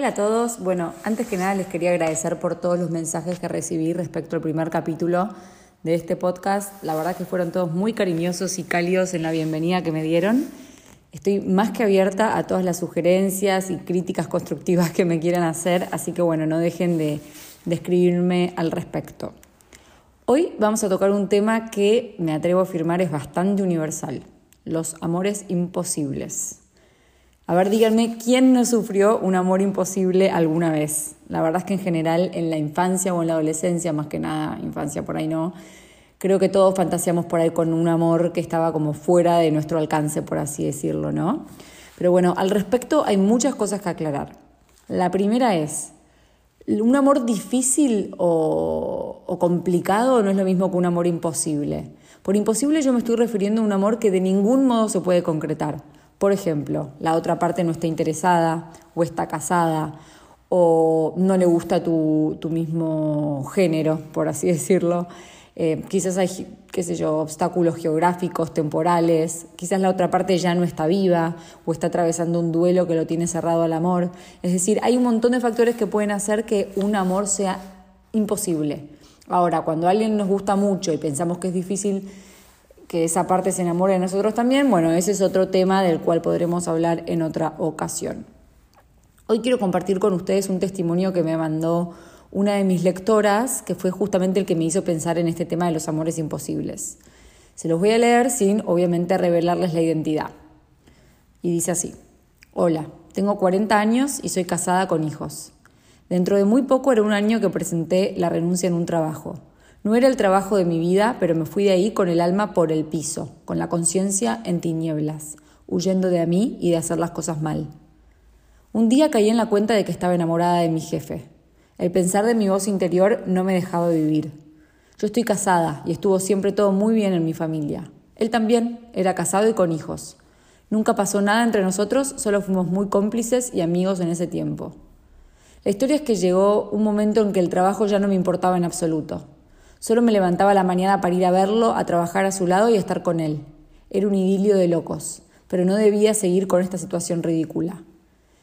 Hola a todos. Bueno, antes que nada les quería agradecer por todos los mensajes que recibí respecto al primer capítulo de este podcast. La verdad que fueron todos muy cariñosos y cálidos en la bienvenida que me dieron. Estoy más que abierta a todas las sugerencias y críticas constructivas que me quieran hacer, así que bueno, no dejen de, de escribirme al respecto. Hoy vamos a tocar un tema que me atrevo a afirmar es bastante universal, los amores imposibles. A ver, díganme, ¿quién no sufrió un amor imposible alguna vez? La verdad es que en general en la infancia o en la adolescencia, más que nada, infancia por ahí no, creo que todos fantaseamos por ahí con un amor que estaba como fuera de nuestro alcance, por así decirlo, ¿no? Pero bueno, al respecto hay muchas cosas que aclarar. La primera es, un amor difícil o, o, complicado no es lo mismo que un amor imposible. Por imposible yo me estoy refiriendo a un amor que de ningún modo se puede concretar. Por ejemplo, la otra parte no está interesada o está casada o no le gusta tu, mismo género, por así decirlo. Eh, quizás hay, qué sé yo, obstáculos geográficos, temporales, quizás la otra parte ya no está viva o está atravesando un duelo que lo tiene cerrado al amor. Es decir, hay un montón de factores que pueden hacer que un amor sea imposible. Ahora, cuando a alguien nos gusta mucho y pensamos que es difícil que esa parte se enamore de nosotros también, bueno, ese es otro tema del cual podremos hablar en otra ocasión. Hoy quiero compartir con ustedes un testimonio que me mandó una de mis lectoras, que fue justamente el que me hizo pensar en este tema de los amores imposibles. Se los voy a leer sin, obviamente, revelarles la identidad. Y dice así, hola, tengo 40 años y soy casada con hijos. Dentro de muy poco era un año que presenté la renuncia en un trabajo. No era el trabajo de mi vida, pero me fui de ahí con el alma por el piso, con la conciencia en tinieblas, huyendo de a mí y de hacer las cosas mal. Un día caí en la cuenta de que estaba enamorada de mi jefe. El pensar de mi voz interior no me dejaba vivir. Yo estoy casada y estuvo siempre todo muy bien en mi familia. Él también era casado y con hijos. Nunca pasó nada entre nosotros, solo fuimos muy cómplices y amigos en ese tiempo. La historia es que llegó un momento en que el trabajo ya no me importaba en absoluto. Solo me levantaba la mañana para ir a verlo, a trabajar a su lado y estar con él. Era un idilio de locos, pero no debía seguir con esta situación ridícula.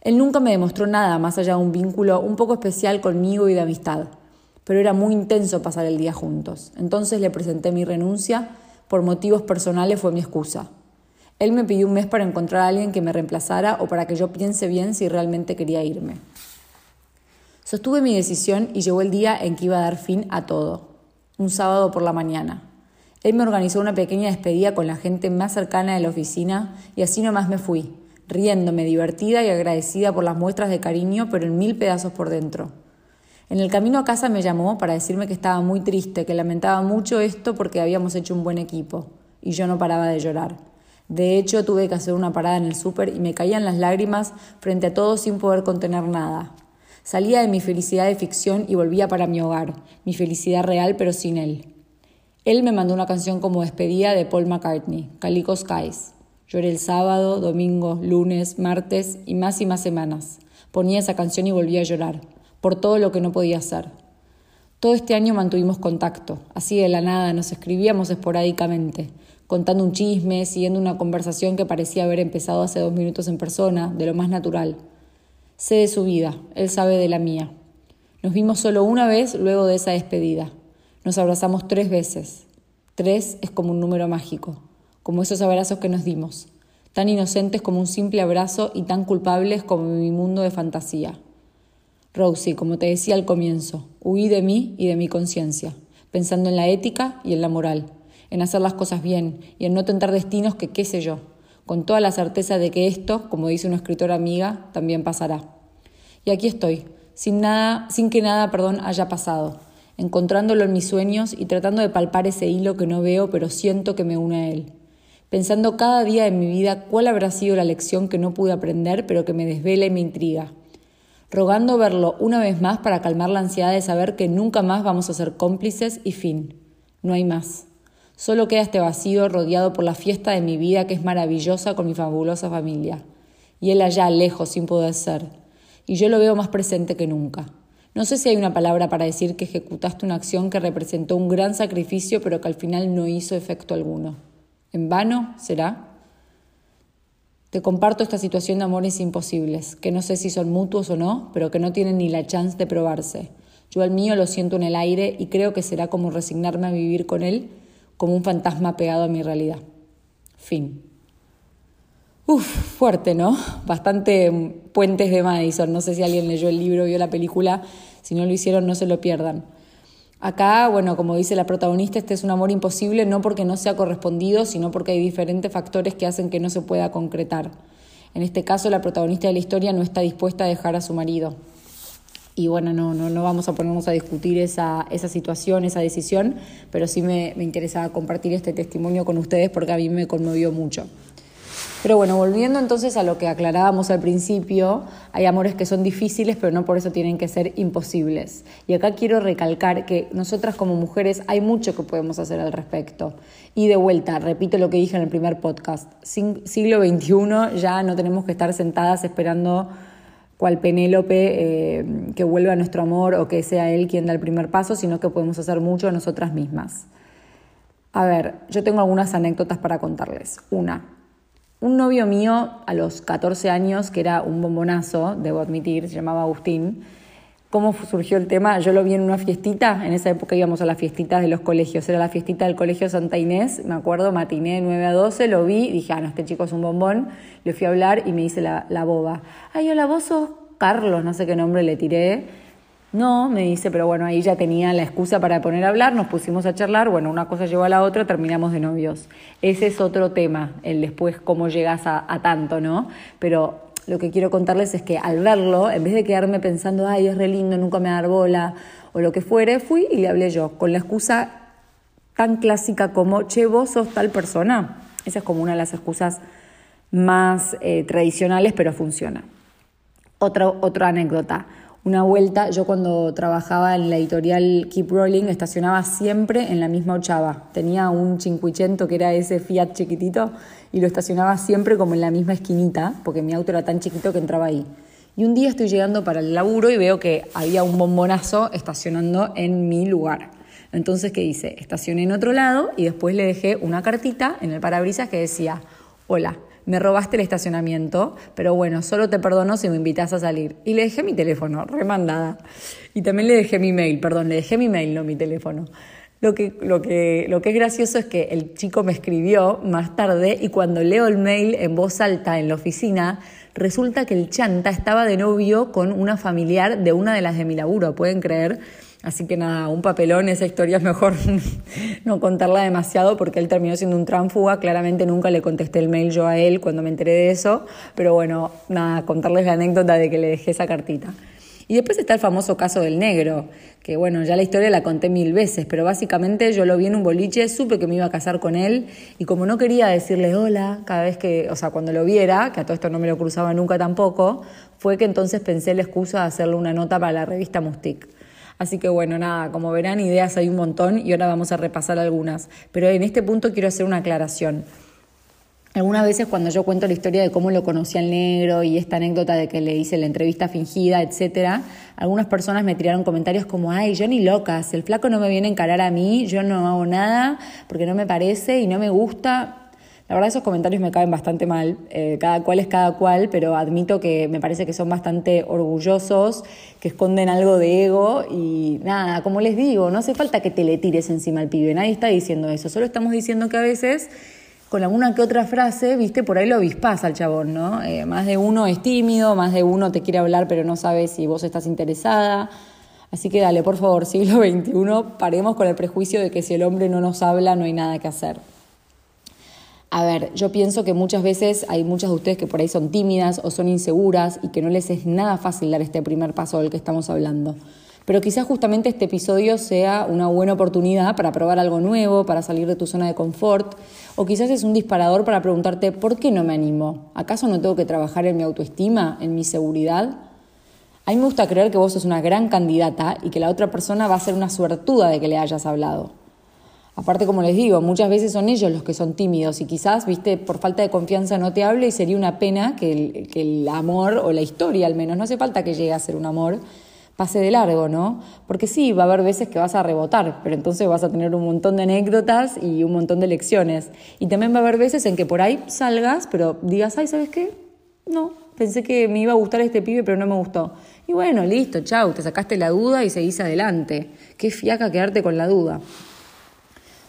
Él nunca me demostró nada más allá de un vínculo un poco especial conmigo y de amistad, pero era muy intenso pasar el día juntos. Entonces le presenté mi renuncia, por motivos personales fue mi excusa. Él me pidió un mes para encontrar a alguien que me reemplazara o para que yo piense bien si realmente quería irme. Sostuve mi decisión y llegó el día en que iba a dar fin a todo un sábado por la mañana. Él me organizó una pequeña despedida con la gente más cercana de la oficina y así nomás me fui, riéndome, divertida y agradecida por las muestras de cariño, pero en mil pedazos por dentro. En el camino a casa me llamó para decirme que estaba muy triste, que lamentaba mucho esto porque habíamos hecho un buen equipo, y yo no paraba de llorar. De hecho, tuve que hacer una parada en el súper y me caían las lágrimas frente a todo sin poder contener nada. Salía de mi felicidad de ficción y volvía para mi hogar, mi felicidad real pero sin él. Él me mandó una canción como despedida de Paul McCartney, Calico Skies. Lloré el sábado, domingo, lunes, martes y más y más semanas. Ponía esa canción y volvía a llorar, por todo lo que no podía hacer. Todo este año mantuvimos contacto, así de la nada nos escribíamos esporádicamente, contando un chisme, siguiendo una conversación que parecía haber empezado hace dos minutos en persona, de lo más natural. Sé de su vida, él sabe de la mía. Nos vimos solo una vez luego de esa despedida. Nos abrazamos tres veces. Tres es como un número mágico, como esos abrazos que nos dimos, tan inocentes como un simple abrazo y tan culpables como mi mundo de fantasía. Rosie, como te decía al comienzo, huí de mí y de mi conciencia, pensando en la ética y en la moral, en hacer las cosas bien y en no tentar destinos que qué sé yo, con toda la certeza de que esto, como dice una escritora amiga, también pasará. Y aquí estoy, sin nada, sin que nada, perdón, haya pasado, encontrándolo en mis sueños y tratando de palpar ese hilo que no veo, pero siento que me une a él. Pensando cada día en mi vida cuál habrá sido la lección que no pude aprender, pero que me desvela y me intriga. Rogando verlo una vez más para calmar la ansiedad de saber que nunca más vamos a ser cómplices y fin. No hay más. Solo queda este vacío rodeado por la fiesta de mi vida que es maravillosa con mi fabulosa familia. Y él allá lejos sin poder ser. Y yo lo veo más presente que nunca. No sé si hay una palabra para decir que ejecutaste una acción que representó un gran sacrificio pero que al final no hizo efecto alguno. ¿En vano será? Te comparto esta situación de amores imposibles, que no sé si son mutuos o no, pero que no tienen ni la chance de probarse. Yo al mío lo siento en el aire y creo que será como resignarme a vivir con él como un fantasma pegado a mi realidad. Fin. Uf, fuerte, ¿no? Bastante puentes de Madison. No sé si alguien leyó el libro, vio la película. Si no lo hicieron, no se lo pierdan. Acá, bueno, como dice la protagonista, este es un amor imposible no porque no sea correspondido, sino porque hay diferentes factores que hacen que no se pueda concretar. En este caso, la protagonista de la historia no está dispuesta a dejar a su marido. Y bueno, no, no, no vamos a ponernos a discutir esa, esa situación, esa decisión, pero sí me, me interesaba compartir este testimonio con ustedes porque a mí me conmovió mucho. Pero bueno, volviendo entonces a lo que aclarábamos al principio, hay amores que son difíciles, pero no por eso tienen que ser imposibles. Y acá quiero recalcar que nosotras como mujeres hay mucho que podemos hacer al respecto. Y de vuelta, repito lo que dije en el primer podcast, siglo XXI ya no tenemos que estar sentadas esperando cual Penélope eh, que vuelva a nuestro amor o que sea él quien da el primer paso, sino que podemos hacer mucho nosotras mismas. A ver, yo tengo algunas anécdotas para contarles. Una, un novio mío a los 14 años, que era un bombonazo, debo admitir, se llamaba Agustín. ¿Cómo surgió el tema? Yo lo vi en una fiestita, en esa época íbamos a las fiestitas de los colegios, era la fiestita del Colegio Santa Inés, me acuerdo, matiné 9 a 12, lo vi, dije, ah, no, este chico es un bombón, le fui a hablar y me dice la, boba, ay, hola, vos sos Carlos, no sé qué nombre le tiré, no, me dice, pero bueno, ahí ya tenía la excusa para poner a hablar, nos pusimos a charlar, bueno, una cosa llevó a la otra, terminamos de novios. Ese es otro tema, el después cómo llegas a, tanto, ¿no? Pero lo que quiero contarles es que al verlo, en vez de quedarme pensando, ay, es re lindo, nunca me dar bola, o lo que fuere, fui y le hablé yo, con la excusa tan clásica como, che, vos sos tal persona. Esa es como una de las excusas más eh, tradicionales, pero funciona. Otra, otra anécdota una vuelta, yo cuando trabajaba en la editorial Keep Rolling estacionaba siempre en la misma ochava. Tenía un cinquecento que era ese Fiat chiquitito y lo estacionaba siempre como en la misma esquinita, porque mi auto era tan chiquito que entraba ahí. Y un día estoy llegando para el laburo y veo que había un bombonazo estacionando en mi lugar. Entonces, ¿qué hice? Estacioné en otro lado y después le dejé una cartita en el parabrisas que decía, hola, me robaste el estacionamiento, pero bueno, solo te perdono si me invitas a salir. Y le dejé mi teléfono, remandada. Y también le dejé mi mail, perdón, le dejé mi mail, no mi teléfono. Lo que, lo, que, lo que es gracioso es que el chico me escribió más tarde y cuando leo el mail en voz alta en la oficina, resulta que el chanta estaba de novio con una familiar de una de las de mi laburo, ¿pueden creer? Así que nada, un papelón, esa historia es mejor no contarla demasiado porque él terminó siendo un tránfuga. Claramente nunca le contesté el mail yo a él cuando me enteré de eso, pero bueno, nada, contarles la anécdota de que le dejé esa cartita. Y después está el famoso caso del negro, que bueno, ya la historia la conté mil veces, pero básicamente yo lo vi en un boliche, supe que me iba a casar con él y como no quería decirle hola cada vez que, o sea, cuando lo viera, que a todo esto no me lo cruzaba nunca tampoco, fue que entonces pensé la excusa de hacerle una nota para la revista Mustic. Así que bueno, nada, como verán, ideas hay un montón y ahora vamos a repasar algunas. Pero en este punto quiero hacer una aclaración. Algunas veces cuando yo cuento la historia de cómo lo conocí al negro y esta anécdota de que le hice la entrevista fingida, etcétera, algunas personas me tiraron comentarios como, ay, yo ni locas, el flaco no me viene a encarar a mí, yo no hago nada porque no me parece y no me gusta. La verdad esos comentarios me caen bastante mal, eh, cada cual es cada cual, pero admito que me parece que son bastante orgullosos, que esconden algo de ego y nada, como les digo, no hace falta que te le tires encima al pibe, nadie está diciendo eso, solo estamos diciendo que a veces con alguna que otra frase, viste, por ahí lo avispás al chabón, ¿no? Eh, más de uno es tímido, más de uno te quiere hablar pero no sabe si vos estás interesada. Así que dale, por favor, siglo XXI, paremos con el prejuicio de que si el hombre no nos habla no hay nada que hacer. A ver, yo pienso que muchas veces hay muchas de ustedes que por ahí son tímidas o son inseguras y que no les es nada fácil dar este primer paso del que estamos hablando. Pero quizás justamente este episodio sea una buena oportunidad para probar algo nuevo, para salir de tu zona de confort, o quizás es un disparador para preguntarte, ¿por qué no me animo? ¿Acaso no tengo que trabajar en mi autoestima, en mi seguridad? A mí me gusta creer que vos sos una gran candidata y que la otra persona va a ser una suertuda de que le hayas hablado. Aparte, como les digo, muchas veces son ellos los que son tímidos y quizás, viste, por falta de confianza no te hable y sería una pena que el, que el amor o la historia al menos, no hace falta que llegue a ser un amor, pase de largo, ¿no? Porque sí, va a haber veces que vas a rebotar, pero entonces vas a tener un montón de anécdotas y un montón de lecciones. Y también va a haber veces en que por ahí salgas, pero digas, ay, ¿sabes qué? No, pensé que me iba a gustar este pibe, pero no me gustó. Y bueno, listo, chau, te sacaste la duda y seguís adelante. Qué fiaca quedarte con la duda.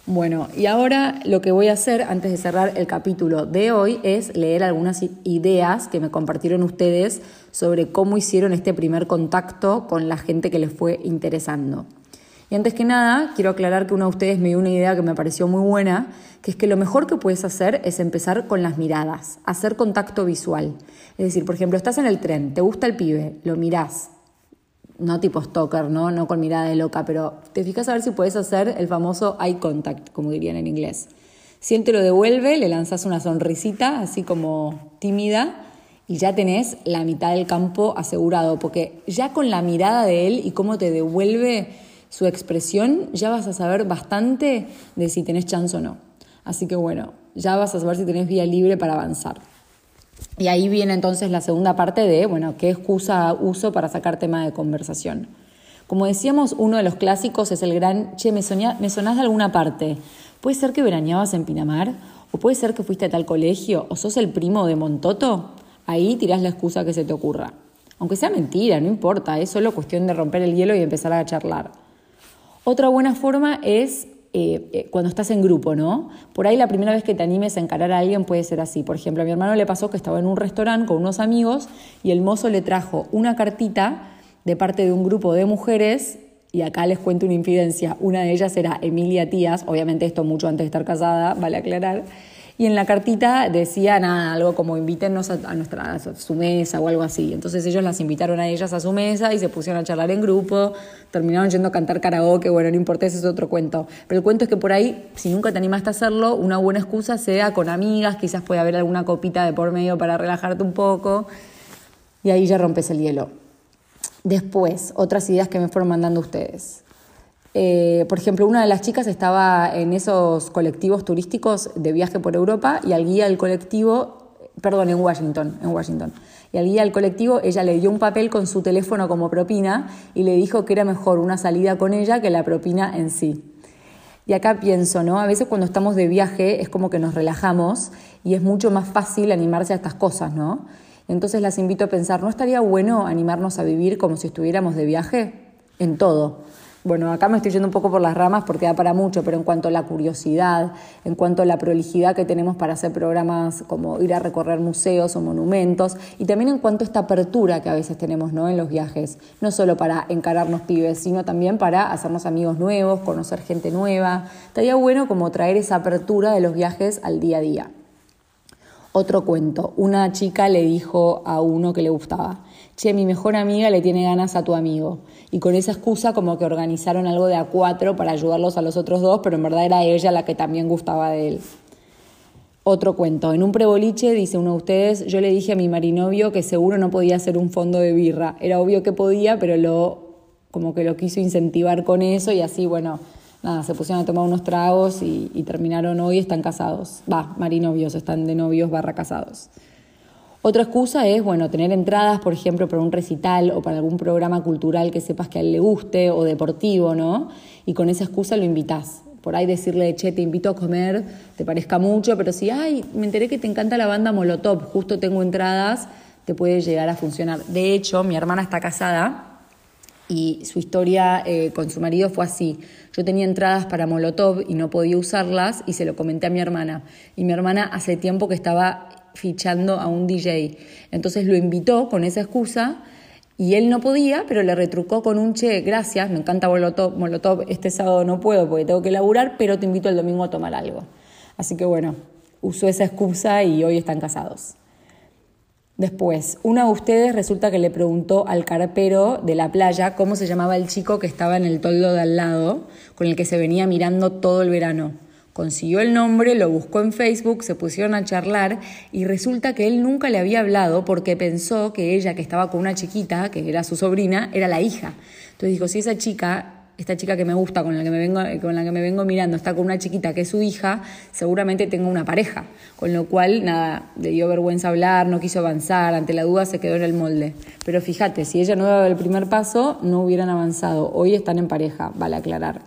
Bueno, y ahora lo que voy a hacer antes de cerrar el capítulo de hoy es leer algunas ideas que me compartieron ustedes sobre cómo hicieron este primer contacto con la gente que les fue interesando. Y antes que nada, quiero aclarar que uno de ustedes me dio una idea que me pareció muy buena, que es que lo mejor que puedes hacer es empezar con las miradas, hacer contacto visual. Es decir, por ejemplo, estás en el tren, te gusta el pibe, lo mirás, no tipo stalker, ¿no? no con mirada de loca, pero te fijas a ver si puedes hacer el famoso eye contact, como dirían en inglés. Si él te lo devuelve, le lanzas una sonrisita, así como tímida, y ya tenés la mitad del campo asegurado, porque ya con la mirada de él y cómo te devuelve su expresión, ya vas a saber bastante de si tenés chance o no. Así que bueno, ya vas a saber si tenés vía libre para avanzar. Y ahí viene entonces la segunda parte de, bueno, ¿qué excusa uso para sacar tema de conversación? Como decíamos, uno de los clásicos es el gran, che, me, me sonás de alguna parte. ¿Puede ser que veraneabas en Pinamar? ¿O puede ser que fuiste a tal colegio? ¿O sos el primo de Montoto? Ahí tirás la excusa que se te ocurra. Aunque sea mentira, no importa, es solo cuestión de romper el hielo y empezar a charlar. Otra buena forma es eh, eh, cuando estás en grupo, ¿no? Por ahí la primera vez que te animes a encarar a alguien puede ser así. Por ejemplo, a mi hermano le pasó que estaba en un restaurante con unos amigos y el mozo le trajo una cartita de parte de un grupo de mujeres y acá les cuento una infidencia. Una de ellas era Emilia Tías, obviamente esto mucho antes de estar casada, vale aclarar y en la cartita decía nada, algo como invítennos a, nuestra, su mesa o algo así. Entonces ellos las invitaron a ellas a su mesa y se pusieron a charlar en grupo, terminaron yendo a cantar karaoke, bueno, no importa, ese es otro cuento. Pero el cuento es que por ahí, si nunca te animaste a hacerlo, una buena excusa sea con amigas, quizás puede haber alguna copita de por medio para relajarte un poco y ahí ya rompes el hielo. Después, otras ideas que me fueron mandando ustedes. Eh, por ejemplo, una de las chicas estaba en esos colectivos turísticos de viaje por Europa y al guía del colectivo, perdón, en Washington, en Washington, y al guía del colectivo ella le dio un papel con su teléfono como propina y le dijo que era mejor una salida con ella que la propina en sí. Y acá pienso, ¿no? A veces cuando estamos de viaje es como que nos relajamos y es mucho más fácil animarse a estas cosas, ¿no? Entonces las invito a pensar, ¿no estaría bueno animarnos a vivir como si estuviéramos de viaje? En todo bueno, acá me estoy yendo un poco por las ramas porque da para mucho, pero en cuanto a la curiosidad, en cuanto a la prolijidad que tenemos para hacer programas como ir a recorrer museos o monumentos, y también en cuanto a esta apertura que a veces tenemos ¿no? en los viajes, no solo para encararnos pibes, sino también para hacernos amigos nuevos, conocer gente nueva. Estaría bueno como traer esa apertura de los viajes al día a día. Otro cuento, una chica le dijo a uno que le gustaba, che, mi mejor amiga le tiene ganas a tu amigo. Y con esa excusa como que organizaron algo de a cuatro para ayudarlos a los otros dos, pero en verdad era ella la que también gustaba de él. Otro cuento. En un preboliche, dice uno de ustedes, yo le dije a mi marinovio que seguro no podía hacer un fondo de birra. Era obvio que podía, pero lo como que lo quiso incentivar con eso y así, bueno, nada, se pusieron a tomar unos tragos y, terminaron hoy, están casados. Va, marinovios, están de novios barra casados. Otra excusa es, bueno, tener entradas, por ejemplo, para un recital o para algún programa cultural que sepas que a él le guste o deportivo, ¿no? Y con esa excusa lo invitas. Por ahí decirle, che, te invito a comer, te parezca mucho, pero si, ay, me enteré que te encanta la banda Molotov, justo tengo entradas, te puede llegar a funcionar. De hecho, mi hermana está casada y su historia eh, con su marido fue así. Yo tenía entradas para Molotov y no podía usarlas y se lo comenté a mi hermana. Y mi hermana hace tiempo que estaba fichando a un DJ. Entonces lo invitó con esa excusa y él no podía, pero le retrucó con un che, gracias, me encanta Molotov, Molotov, este sábado no puedo porque tengo que laburar, pero te invito el domingo a tomar algo. Así que bueno, usó esa excusa y hoy están casados. Después, una de ustedes resulta que le preguntó al carpero de la playa cómo se llamaba el chico que estaba en el toldo de al lado, con el que se venía mirando todo el verano. Consiguió el nombre, lo buscó en Facebook, se pusieron a charlar y resulta que él nunca le había hablado porque pensó que ella, que estaba con una chiquita, que era su sobrina, era la hija. Entonces dijo, si esa chica esta chica que me gusta, con la que me vengo, con la que me vengo mirando, está con una chiquita que es su hija, seguramente tengo una pareja. Con lo cual, nada, le dio vergüenza hablar, no quiso avanzar, ante la duda se quedó en el molde. Pero fíjate, si ella no daba el primer paso, no hubieran avanzado. Hoy están en pareja, vale aclarar.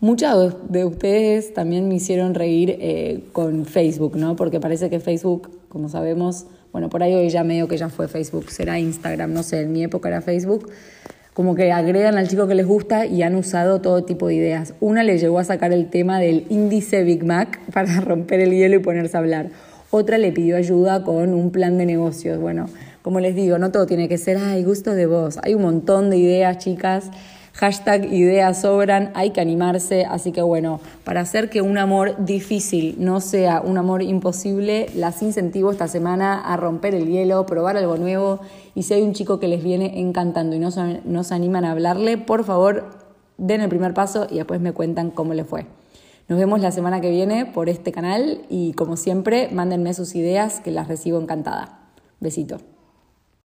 Muchas de ustedes también me hicieron reír eh, con Facebook, ¿no? Porque parece que Facebook, como sabemos, bueno, por ahí hoy ya medio que ya fue Facebook, será Instagram, no sé, en mi época era Facebook, como que agregan al chico que les gusta y han usado todo tipo de ideas. Una le llegó a sacar el tema del índice Big Mac para romper el hielo y ponerse a hablar. Otra le pidió ayuda con un plan de negocios. Bueno, como les digo, no todo tiene que ser, ay, gusto de vos. Hay un montón de ideas, chicas. Hashtag ideas sobran, hay que animarse, así que bueno, para hacer que un amor difícil no sea un amor imposible, las incentivo esta semana a romper el hielo, probar algo nuevo y si hay un chico que les viene encantando y no, no se animan a hablarle, por favor den el primer paso y después me cuentan cómo le fue. Nos vemos la semana que viene por este canal y como siempre, mándenme sus ideas que las recibo encantada. Besito.